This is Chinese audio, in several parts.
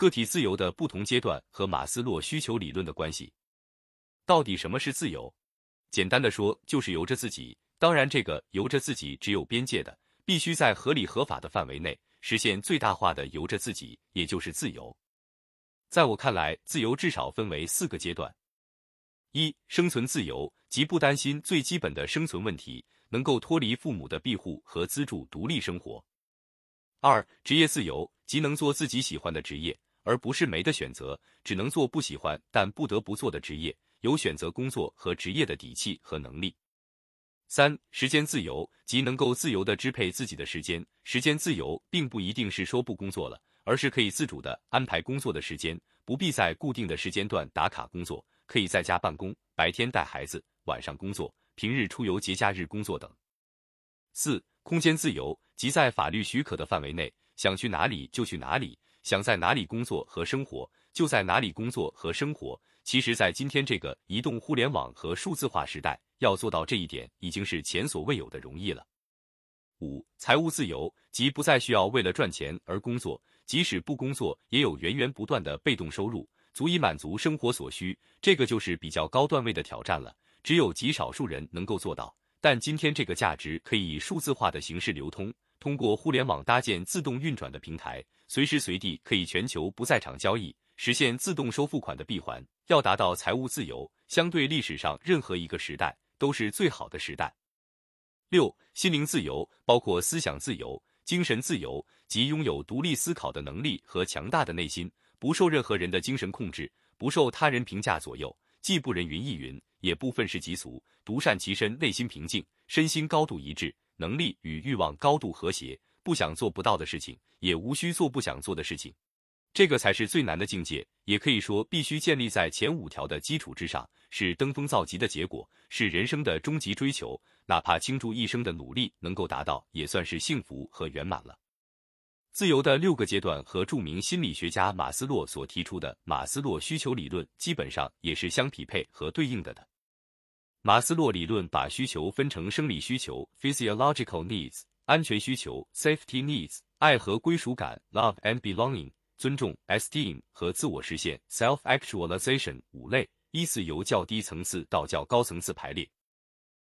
个体自由的不同阶段和马斯洛需求理论的关系。到底什么是自由？简单的说，就是由着自己。当然，这个由着自己只有边界的，必须在合理合法的范围内实现最大化的由着自己，也就是自由。在我看来，自由至少分为四个阶段：一、生存自由，即不担心最基本的生存问题，能够脱离父母的庇护和资助独立生活；二、职业自由，即能做自己喜欢的职业，而不是没得选择，只能做不喜欢但不得不做的职业，有选择工作和职业的底气和能力。三、时间自由，即能够自由的支配自己的时间。时间自由并不一定是说不工作了，而是可以自主的安排工作的时间，不必在固定的时间段打卡工作，可以在家办公，白天带孩子，晚上工作，平日出游、节假日工作等。四、空间自由，即在法律许可的范围内，想去哪里就去哪里，想在哪里工作和生活就在哪里工作和生活。其实，在今天这个移动互联网和数字化时代，要做到这一点已经是前所未有的容易了。五、财务自由，即不再需要为了赚钱而工作，即使不工作，也有源源不断的被动收入，足以满足生活所需。这个就是比较高段位的挑战了，只有极少数人能够做到。但今天这个价值可以以数字化的形式流通，通过互联网搭建自动运转的平台，随时随地可以全球不在场交易，实现自动收付款的闭环。要达到财务自由，相对历史上任何一个时代。都是最好的时代。六、心灵自由包括思想自由、精神自由，即拥有独立思考的能力和强大的内心，不受任何人的精神控制，不受他人评价左右，既不人云亦云，也不愤世嫉俗，独善其身，内心平静，身心高度一致，能力与欲望高度和谐，不想做不到的事情，也无需做不想做的事情。这个才是最难的境界，也可以说必须建立在前五条的基础之上，是登峰造极的结果，是人生的终极追求。哪怕倾注一生的努力能够达到，也算是幸福和圆满了。自由的六个阶段和著名心理学家马斯洛所提出的马斯洛需求理论基本上也是相匹配和对应的的。马斯洛理论把需求分成生理需求 （physiological needs）、安全需求 （safety needs）、爱和归属感 （love and belonging）。尊重 （esteem） 和自我实现 （self-actualization） 五类，依次由较低层次到较高层次排列。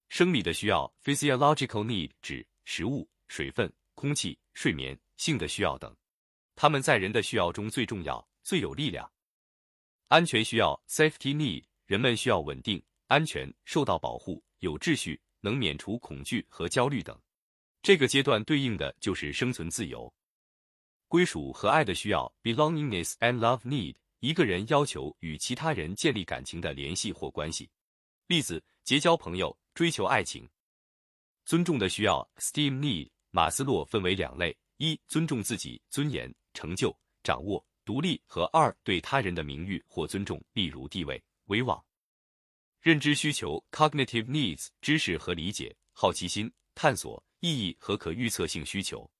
生理的需要 （physiological need） 指食物、水分、空气、睡眠、性的需要等，它们在人的需要中最重要、最有力量。安全需要 （safety need） 人们需要稳定、安全、受到保护、有秩序，能免除恐惧和焦虑等。这个阶段对应的就是生存自由。归属和爱的需要 （belongingness and love need），一个人要求与其他人建立感情的联系或关系，例子：结交朋友、追求爱情。尊重的需要 （esteem need），马斯洛分为两类：一、尊重自己、尊严、成就、掌握、独立；和二、对他人的名誉或尊重，例如地位、威望。认知需求 （cognitive needs），知识和理解、好奇心、探索、意义和可预测性需求。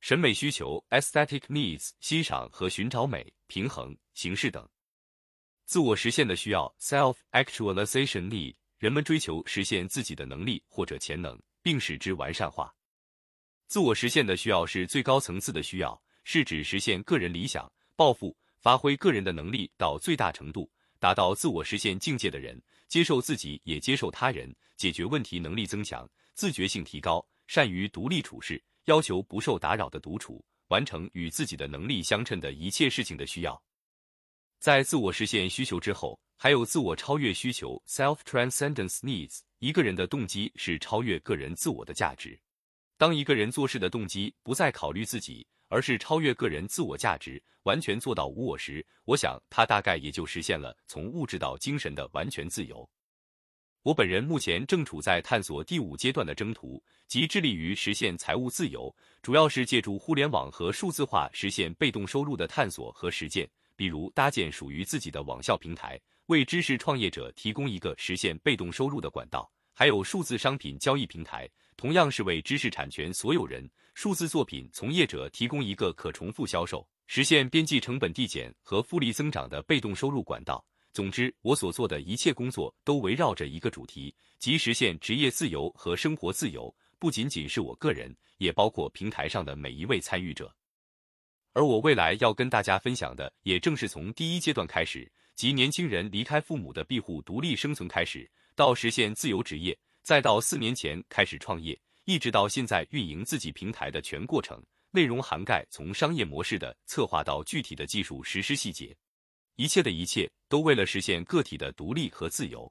审美需求 （aesthetic needs） 欣赏和寻找美、平衡、形式等；自我实现的需要 （self-actualization need） 人们追求实现自己的能力或者潜能，并使之完善化。自我实现的需要是最高层次的需要，是指实现个人理想、抱负、发挥个人的能力到最大程度，达到自我实现境界的人，接受自己也接受他人，解决问题能力增强，自觉性提高，善于独立处事。要求不受打扰的独处，完成与自己的能力相称的一切事情的需要。在自我实现需求之后，还有自我超越需求 （self-transcendence needs）。一个人的动机是超越个人自我的价值。当一个人做事的动机不再考虑自己，而是超越个人自我价值，完全做到无我时，我想他大概也就实现了从物质到精神的完全自由。我本人目前正处在探索第五阶段的征途，即致力于实现财务自由，主要是借助互联网和数字化实现被动收入的探索和实践。比如搭建属于自己的网校平台，为知识创业者提供一个实现被动收入的管道；还有数字商品交易平台，同样是为知识产权所有人、数字作品从业者提供一个可重复销售、实现边际成本递减和复利增长的被动收入管道。总之，我所做的一切工作都围绕着一个主题，即实现职业自由和生活自由。不仅仅是我个人，也包括平台上的每一位参与者。而我未来要跟大家分享的，也正是从第一阶段开始，即年轻人离开父母的庇护，独立生存开始，到实现自由职业，再到四年前开始创业，一直到现在运营自己平台的全过程。内容涵盖从商业模式的策划到具体的技术实施细节，一切的一切都为了实现个体的独立和自由。